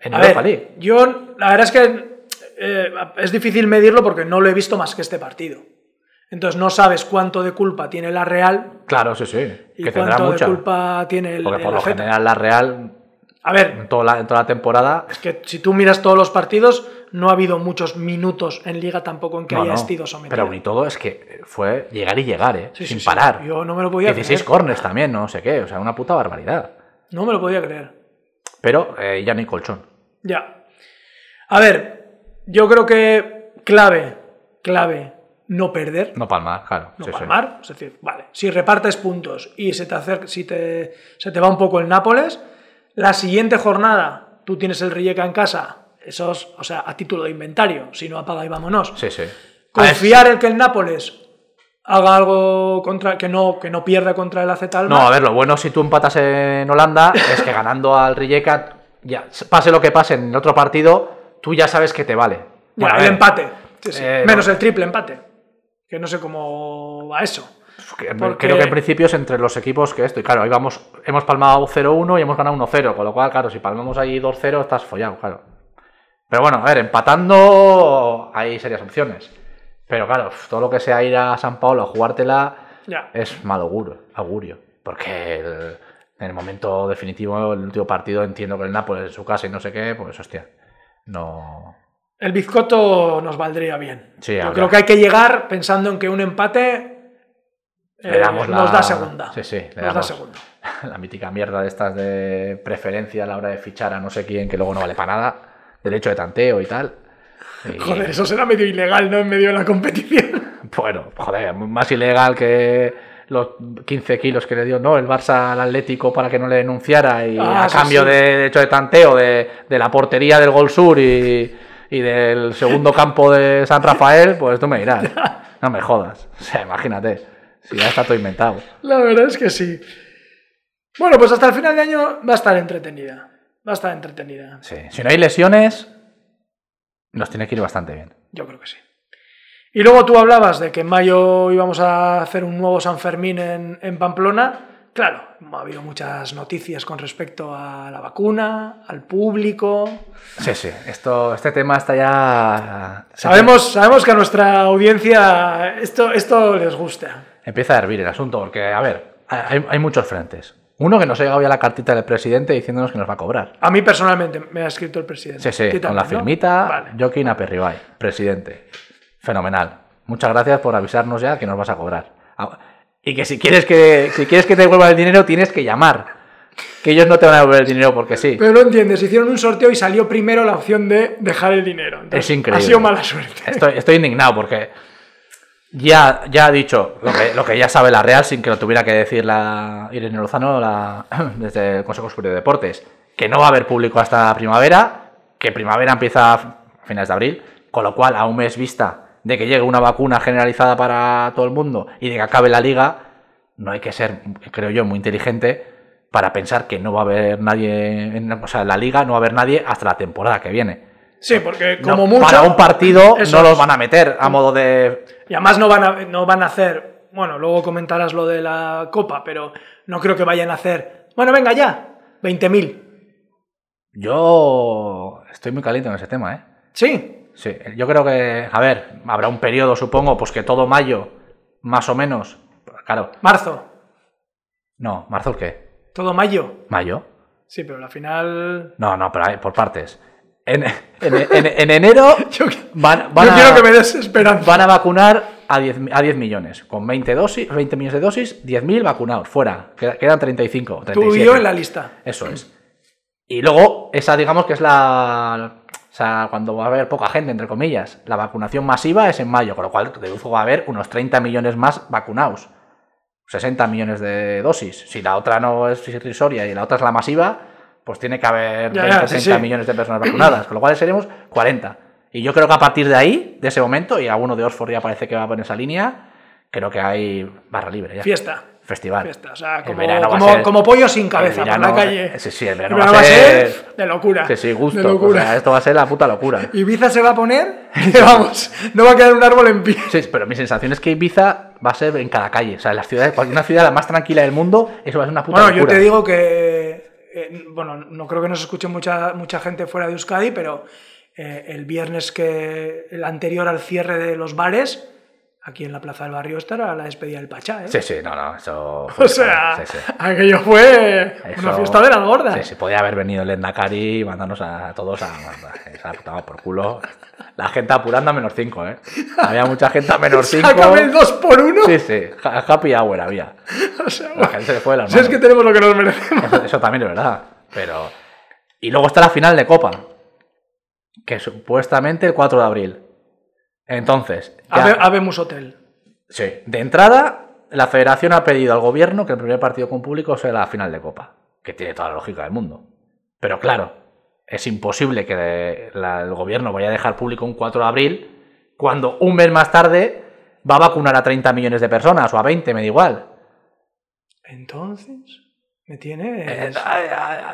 En A Europa ver, League. yo la verdad es que eh, es difícil medirlo porque no lo he visto más que este partido. Entonces no sabes cuánto de culpa tiene la Real Claro, sí, sí. y Que tendrá cuánto mucha. de culpa tiene el, Porque por el lo general la Real, A ver, en toda la, en toda la temporada, es que si tú miras todos los partidos, no ha habido muchos minutos en liga tampoco en que No, haya no, sido sometido. Pero ni todo es que fue llegar y llegar, ¿eh? Sí, Sin sí. parar. Yo no me lo podía 16 creer. corners también, no sé qué. O sea, una puta barbaridad. No me lo podía creer. Pero eh, ya no hay colchón. Ya. A ver, yo creo que clave, clave, no perder. No palmar, claro. no sí, sí. palmar. Es decir, vale, si repartes puntos y se te, acerca, si te, se te va un poco el Nápoles, la siguiente jornada tú tienes el Rijeka en casa, esos, o sea, a título de inventario, si no apaga y vámonos. Sí, sí. Confiar en que el Nápoles haga algo contra que no, que no pierda contra el AZ. No, a ver, lo bueno si tú empatas en Holanda es que ganando al Rijeka, ya, pase lo que pase en el otro partido, tú ya sabes que te vale. Ya, Bueno, a el ver, empate. Sí, sí. eh, Menos no. el triple empate. Que no sé cómo va eso. porque- Creo que en principio es entre los equipos que esto. Y claro, ahí vamos, hemos palmado 0-1 y hemos ganado 1-0. Con lo cual, claro, si palmamos ahí 2-0, estás follado, claro. Pero bueno, a ver, empatando hay serias opciones. Pero claro, todo lo que sea ir a San Paulo a jugártela Ya. es mal augurio. augurio porque el- en el momento definitivo, el último partido, entiendo que el Nápoles en su casa y no sé qué, pues hostia, no. El bizcoto nos valdría bien. Sí, Yo creo que hay que llegar pensando en que un empate eh, Le damos la- nos da segunda. Sí, sí, le nos da damos segunda. [laughs] la mítica mierda de estas de preferencia a la hora de fichar a no sé quién que luego no vale para nada, derecho de tanteo y tal. Y, [laughs] Joder, eso será medio ilegal, ¿no? En medio de la competición. [laughs] Bueno, joder, más ilegal que los 15 kilos que le dio no el Barça al Atlético para que no le denunciara y Ah, a sí, cambio sí. de derecho de tanteo de, de la portería del Gol Sur y, y del segundo campo de San Rafael, pues tú me dirás. [laughs] No me jodas. O sea, imagínate. Si ya está todo inventado. La verdad es que sí. Bueno, pues hasta el final de año va a estar entretenida. Va a estar entretenida. Sí. Si no hay lesiones, nos tiene que ir bastante bien. Yo creo que sí. Y luego tú hablabas de que en mayo íbamos a hacer un nuevo San Fermín en, en Pamplona. Claro, ha habido muchas noticias con respecto a la vacuna, al público. Sí, sí. Esto, este tema está ya. Sabemos, sabemos que a nuestra audiencia esto, esto les gusta. Empieza a hervir el asunto, porque, a ver, hay, hay muchos frentes. Uno que nos ha llegado ya la cartita del presidente diciéndonos que nos va a cobrar. A mí personalmente me ha escrito el presidente. Sí, sí, ¿Tú con la no? firmita, Vale. Joaquín Aperribay, presidente. Fenomenal. Muchas gracias por avisarnos ya que nos vas a cobrar. Ah, Y que si quieres que, si quieres que te devuelvan el dinero, tienes que llamar. Que ellos no te van a devolver el dinero porque sí. Pero no entiendes, hicieron un sorteo y salió primero la opción de dejar el dinero. Entonces, Es increíble. Ha sido mala suerte. Estoy, estoy indignado porque ya, ya ha dicho lo que, lo que ya sabe la Real sin que lo tuviera que decir la Irene Lozano la- [clears throat] desde el Consejo Superior de Deportes. que no va a haber público hasta primavera, que primavera empieza a finales de abril, con lo cual a un mes vista de que llegue una vacuna generalizada para todo el mundo y de que acabe la liga, no hay que ser, creo yo, muy inteligente para pensar que no va a haber nadie, en, o sea, en la liga no va a haber nadie hasta la temporada que viene. Sí, porque No, como mucho. Para un partido no los van a meter a modo de... Y además no van a, no van a hacer. Bueno, luego comentarás lo de la copa, pero no creo que vayan a hacer. Bueno, venga ya, 20.000. Yo estoy muy caliente en ese tema, ¿eh? Sí, Sí, yo creo que, a ver, habrá un periodo, supongo, pues que todo mayo, más o menos, claro, marzo, no, marzo el qué, todo mayo. mayo, Sí, pero la final. no, no, pero hay- por partes. En, en- en- en enero [laughs] Yo, van, van yo a, quiero que me des esperanza. van a vacunar a 10, mi- a 10 millones, con 20, dosis, 20 millones de dosis, 10.000 vacunados, fuera, Queda- quedan 35, 37. Tú y yo en la lista. Eso es. Y luego, esa digamos que es la... O sea, cuando va a haber poca gente, entre comillas. La vacunación masiva es en mayo, con lo cual deduzco va a haber unos 30 millones más vacunados. 60 millones de dosis. Si la otra no es irrisoria y la otra es la masiva, pues tiene que haber Ya, 20, ya, sí, 30 sí. millones de personas vacunadas, con lo cual seremos 40. Y yo creo que a partir de ahí, de ese momento, y alguno de Oxford ya parece que va por esa línea, creo que hay barra libre ya. Fiesta. Festival. Fiesta. O sea, El como, verano va a como, ser- como pollo sin cabeza el por la verano- calle. Sí, sí, el El verano, verano va a ser... de locura. Sí, sí, gusto. De locura. O sea, esto va a ser la puta locura. [laughs] Ibiza se va a poner [laughs] que vamos, no va a quedar un árbol en pie. Sí, pero mi sensación es que Ibiza va a ser en cada calle. O sea, en las ciudades, cualquier ciudad la más tranquila del mundo, eso va a ser una puta Bueno, yo locura. te digo que, eh, bueno, no creo que nos escuche mucha, mucha gente fuera de Euskadi, pero eh, el viernes que, el anterior al cierre de los bares, aquí en la Plaza del Barrio estará la despedida del Pachá, ¿eh? Sí, sí, no, no, eso... [laughs] O sea, sí, sí. aquello fue una fiesta de las gordas. Sí, sí, podía haber venido el Endacari y mandarnos a todos a... a, a por culo. La gente apurando a menos 5, ¿eh? Había mucha gente a menos 5. Sácame el 2 por 1 Sí, sí, ha- happy hour había. [laughs] O sea, La gente se fue de las si es manos. que tenemos lo que nos merecemos. Eso, eso también es verdad. Pero. Y luego está la final de Copa. Que supuestamente el 4 de abril. Entonces. ya- Habe- Habemos Hotel. sí, de entrada, la federación ha pedido al gobierno que el primer partido con público sea la final de Copa. Que tiene toda la lógica del mundo. Pero claro, es imposible que la- el gobierno vaya a dejar público un 4 de abril cuando un mes más tarde va a vacunar a 30 millones de personas o a 20, me da igual. Entonces, me Eh, tiene...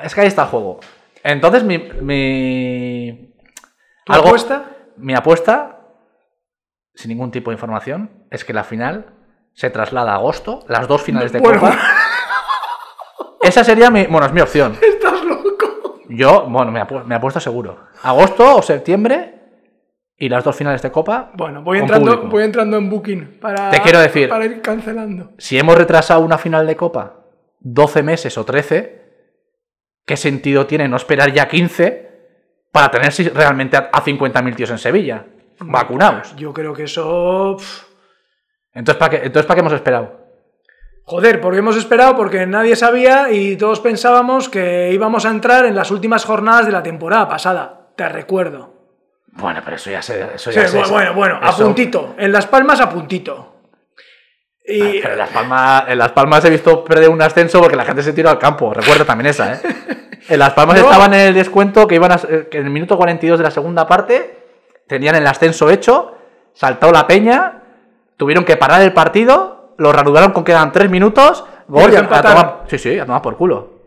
Es que ahí está el juego. Entonces, mi. mi ¿Tu algo- apuesta? Mi apuesta, sin ningún tipo de información, es que la final se traslada a agosto, las dos finales de Bueno. Copa. [laughs] Esa sería mi. Bueno, es mi opción. Estás loco. Yo, bueno, me, apu- me apuesto seguro. Agosto o septiembre y las dos finales de Copa. Bueno, voy entrando, público. voy entrando en Booking para, Te quiero decir- para ir cancelando. Si hemos retrasado una final de Copa 12 meses o 13, ¿qué sentido tiene no esperar ya 15 para tener realmente a, a 50.000 tíos en Sevilla? Vacunados. Yo creo que eso. Entonces, ¿para qué, entonces, ¿para qué hemos esperado? Joder, porque hemos esperado, porque nadie sabía y todos pensábamos que íbamos a entrar en las últimas jornadas de la temporada pasada. Te recuerdo. Bueno, pero eso ya se. Eso Sí, ya se- bueno, bueno, bueno, a puntito. En Las Palmas, a puntito. Y. Pero en Las, Palmas, en Las Palmas he visto perder un ascenso porque la gente se tiró al campo. Recuerda también esa, ¿eh? [laughs] En Las Palmas No. estaban en el descuento que iban a, que en el minuto 42 de la segunda parte tenían el ascenso hecho, saltó la peña, tuvieron que parar el partido, lo reanudaron con quedan tres minutos, gol a, tomar, sí, sí, a tomar por culo.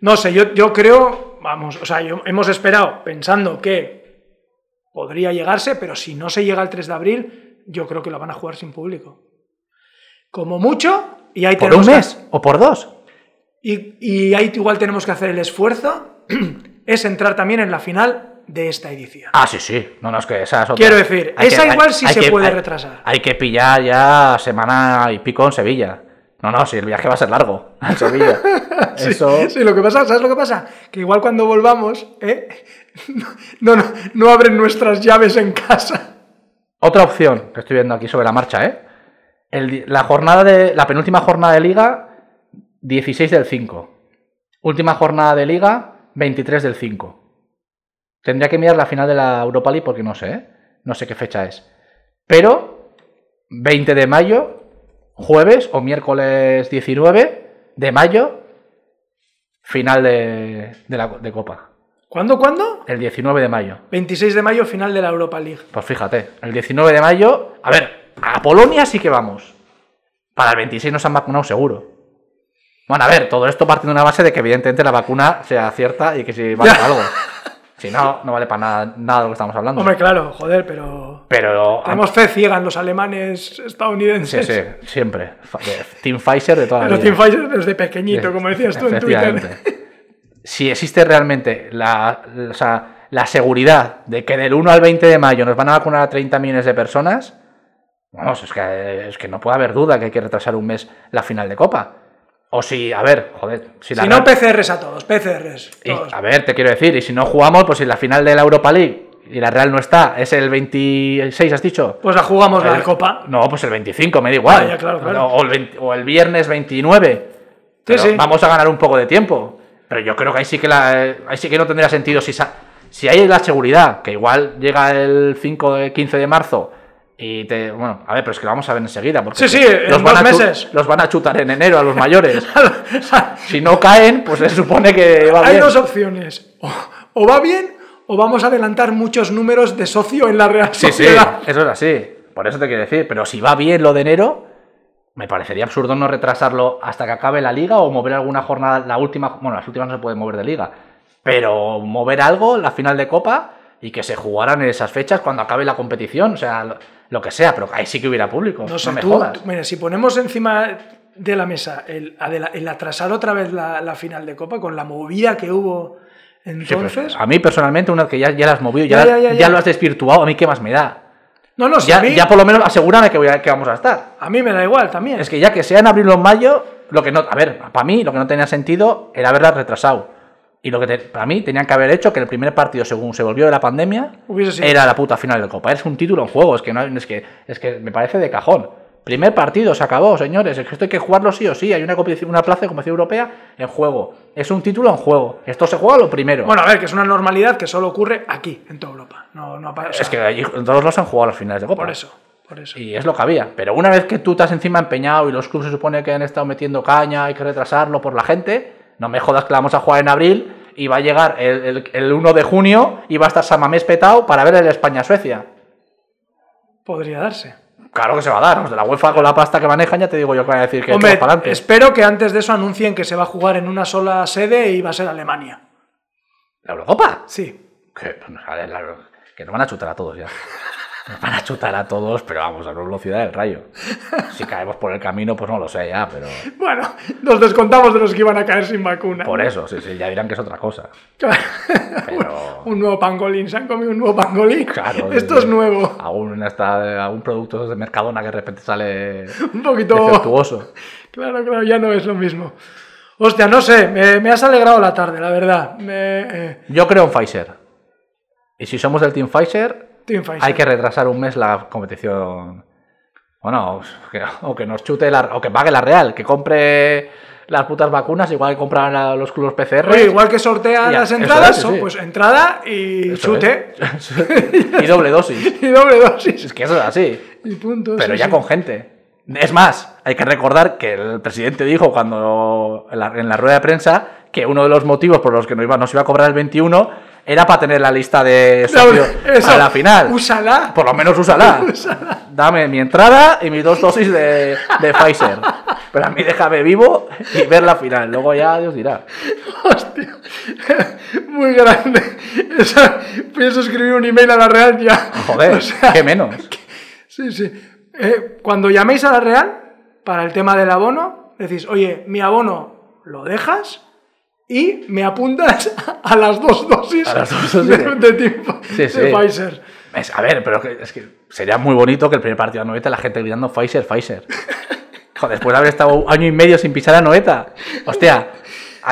No sé, yo, yo creo, vamos, o sea, yo- hemos esperado pensando que podría llegarse, pero si no se llega el 3 de abril, yo creo que lo van a jugar sin público. Como mucho, y ahí ¿Por un que- mes o por dos? y, y ahí igual tenemos que hacer el esfuerzo, [clears throat] es entrar también en la final de esta edición. Ah, sí, sí. No, no, es que esa es otra. Quiero decir, esa igual sí se puede retrasar. Hay que pillar ya semana y pico en Sevilla. No, no, si el viaje va a ser largo [laughs] en Sevilla. Sí, Eso. sí, lo que pasa, ¿sabes lo que pasa? Que igual cuando volvamos, ¿eh? [laughs] no, no, no abren nuestras llaves en casa. Otra opción que estoy viendo aquí sobre la marcha, ¿eh? El la jornada de. La penúltima jornada de liga, 16 del 5. Última jornada de liga, 23 del 5. Tendría que mirar la final de la Europa League porque no sé, ¿eh? No sé qué fecha es. Pero, 20 de mayo, jueves o miércoles 19 de mayo, final de, de la de Copa. ¿Cuándo, cuándo? El 19 de mayo. 26 de mayo, final de la Europa League. Pues fíjate, el 19 de mayo. A ver, a Polonia sí que vamos. Para el 26 nos han vacunado seguro. Bueno, a ver, todo esto partiendo de una base de que evidentemente la vacuna sea cierta y que si vale algo. [laughs] Si no, no vale para nada, nada de lo que estamos hablando. Hombre, claro, joder, pero. Pero. Tenemos fe ciega en los alemanes Sí, estadounidenses. sí, siempre. Fa- de- Team Pfizer de toda la Pero vida. Team Pfizer desde pequeñito, como decías tú en Twitter. Si existe realmente la, o sea, la seguridad de que del 1 al 20 de mayo nos van a vacunar a 30 millones de personas, vamos, es que, es que no puede haber duda que hay que retrasar un mes la final de Copa. O si, a ver, joder, si la Si no, PCRs a todos, PCRs. y, todos. a ver, te quiero decir, y si no jugamos, pues si la final de la Europa League y la Real no está, es el 26, has dicho. Pues la jugamos la El- Copa. No, pues el 25, me da igual. Ah, ya, claro, claro. O, el 20 o el viernes 29. Pero sí. Vamos a ganar un poco de tiempo. Pero yo creo que ahí sí que, la, ahí sí que no tendría sentido. Si, sa- si hay la seguridad, que igual llega el 5 de 15 de marzo y te. Bueno, a ver, pero es que lo vamos a ver enseguida. Porque Sí, sí, en van dos meses. Los van a chutar en enero a los mayores. [laughs] si no caen, pues se supone que va Hay bien. dos opciones. O, o va bien o vamos a adelantar muchos números de socio en la Real Sí, sí, Sociedad. eso es así. Por eso te quiero decir. Pero si va bien lo de enero, me parecería absurdo no retrasarlo hasta que acabe la liga o mover alguna jornada, la última, bueno, las últimas no se pueden mover de liga, pero mover algo, la final de Copa, y que se jugaran en esas fechas cuando acabe la competición, o sea, lo, que sea, pero ahí sí que hubiera público. No, No sé, me tú, jodas. tú- mira, si ponemos encima de la mesa el, el atrasar otra vez la, la final de Copa con la movida que hubo Sí, entonces. a mí personalmente, una vez que ya, ya la has movido, ya, Ya, ya, ya, ya ya. lo has desvirtuado, a mí qué más me da. no, no, si Ya, a, mí, ya por lo menos asegúrame que, voy a- que vamos a estar. a mí me da igual también. Es que ya que sea en abril o en mayo, lo que no. A ver, para mí lo que no tenía sentido era haberla retrasado. Y lo que te- para mí tenían que haber hecho que el primer partido, según se volvió de la pandemia, era la puta final de Copa. Es un título en juego, es que, no, es que, es que me parece de cajón. Primer partido, se acabó, señores. Es que esto hay que jugarlo sí o sí. Hay una, una plaza de competición europea en juego. Es un título en juego. Esto se juega lo primero. Bueno, a ver, que es una normalidad que solo ocurre aquí, en toda Europa. No, no, apa- o sea, es que allí todos los han jugado las finales de Copa. por eso, por eso. Y es lo que había. Pero una vez que tú estás encima empeñado y los clubes se supone que han estado metiendo caña, hay que retrasarlo por la gente, no me jodas que la vamos a jugar en abril y va a llegar el, el- el 1 de junio y va a estar Samamés petado para ver el España-Suecia. Podría darse. Claro que se va a dar. Los de la UEFA con la pasta que manejan, ya te digo yo que van a decir que Hombre, para adelante. espero que antes de eso anuncien que se va a jugar en una sola sede y va a ser Alemania. ¿La Eurocopa? Sí. Que, pues, que nos van a chutar a todos ya. [laughs] Van a chutar a todos, pero vamos, a la velocidad del rayo. Si caemos por el camino, pues no lo sé ya, pero... Bueno, nos descontamos de los que iban a caer sin vacuna. Por eso, sí, sí, ya dirán que es otra cosa. Pero... [laughs] un nuevo pangolín, se han comido un nuevo pangolín. Claro, Esto sí, es nuevo. Algún, hasta, algún producto de Mercadona que de repente sale [laughs] Un poquito. defectuoso. Claro, claro, ya no es lo mismo. Hostia, no sé, me, me has alegrado la tarde, la verdad. Me, eh, Yo creo en Pfizer. Y si somos del Team Pfizer, Team hay que retrasar un mes la competición. Bueno, que- o que nos chute la, o que pague la Real, que compre las putas vacunas, igual que compran a los clubes PCR. Oye, igual que sortea Ya, las entradas, es, son, sí. pues entrada y Eso chute. [laughs] y doble dosis. [laughs] y doble dosis. Es que eso es así. Y punto. Pero sí, ya sí. con gente. Es más, hay que recordar que el presidente dijo cuando en la, en la rueda de prensa que uno de los motivos por los que no iba, nos iba a cobrar el 21 era para tener la lista de socios Eso, para la final. Úsala. Por lo menos [laughs] úsala. Dame mi entrada y mis dos dosis de, de Pfizer. Pero a mí déjame vivo y ver la final. Luego ya Dios dirá. Hostia. [laughs] Muy grande. Esa- pienso escribir un email a la Real ya. Joder, [laughs] O sea, qué menos. Sí, sí. Eh, cuando llaméis a la Real para el tema del abono, decís, oye, mi abono lo dejas y me apuntas a las dos dosis, A las dos dosis de, de- de Sí, de. Pfizer. Es- a ver, pero es que sería muy bonito que el primer partido de Noeta la gente gritando Pfizer, Pfizer. [laughs] Joder, después de haber estado año y medio sin pisar a Noeta. Hostia,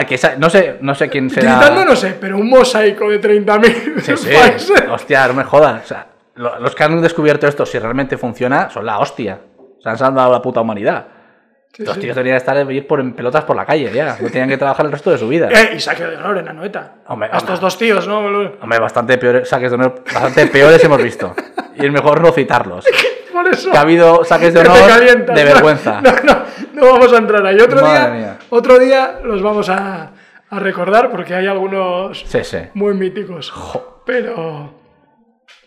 que no sé, no sé quién será. Gritando no sé, pero un mosaico de 30.000 Sí, sí. Pfizer. Hostia, no me jodas. O sea, lo- los que han descubierto esto, si realmente funciona, son la hostia. Se han salvado a la puta humanidad. Los sí. tíos deberían estar ir por en pelotas por la calle ya. No tenían que trabajar el resto de su vida. Eh, y saque de honor en Anoeta. Hombre, a estos hombre. dos tíos, ¿no? Hombre, bastante peores, saques de honor, bastante peores hemos visto. Y es mejor no citarlos. [laughs] Por eso. Que ha habido saques de honor calientas. de No, vergüenza. [laughs] No, no, no vamos a entrar ahí. Otro Madre día, mía. otro día los vamos a, a recordar porque hay algunos Sí, sí. muy míticos. Pero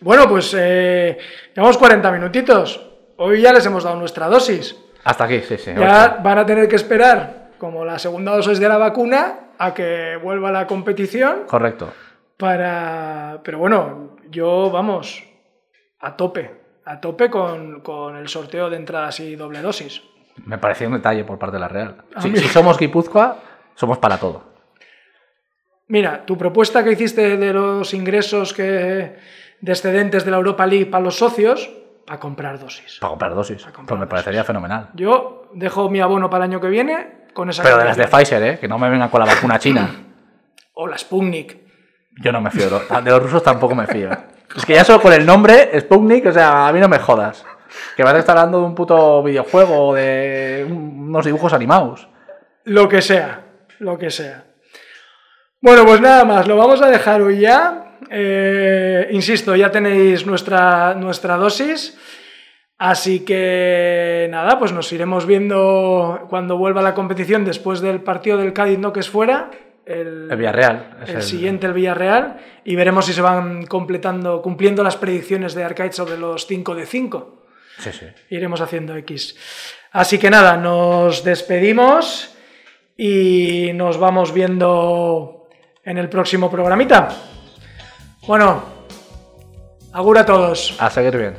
bueno, pues eh, llevamos 40 minutitos. Hoy ya les hemos dado nuestra dosis. Hasta aquí, sí, sí. Ya ocho. van a tener que esperar, como la segunda dosis de la vacuna, a que vuelva la competición Correcto. para... Pero bueno, yo, vamos, a tope, a tope con, con el sorteo de entradas y doble dosis. Me parecía un detalle por parte de la Real. Si, [laughs] somos Guipúzcoa, somos para todo. Mira, tu propuesta que hiciste de los ingresos que, de excedentes de la Europa League para los socios, a comprar dosis. Para comprar dosis. comprar Pues me parecería fenomenal. Yo dejo mi abono para el año que viene con esa Pero de las de. Pfizer, ¿eh? Que no me vengan con la vacuna china. [coughs] O la Sputnik. Yo no me fío. De los rusos tampoco me fío. Es que ya solo con el nombre, Sputnik, o sea, a mí no me jodas. Que vas a estar hablando de un puto videojuego o de un- unos dibujos animados. Lo que sea, lo que sea. Bueno, pues nada más, lo vamos a dejar hoy ya. Eh, insisto, ya tenéis nuestra, nuestra dosis. Así que nada, pues nos iremos viendo cuando vuelva la competición después del partido del Cádiz, no que es fuera. El, El Villarreal. el siguiente, el Villarreal. Y veremos si se van completando, cumpliendo las predicciones de Arcade sobre los 5 de 5 Sí, sí. iremos haciendo X. Así que nada, nos despedimos y nos vamos viendo en el próximo programita. Bueno, agur a todos. A seguir bien.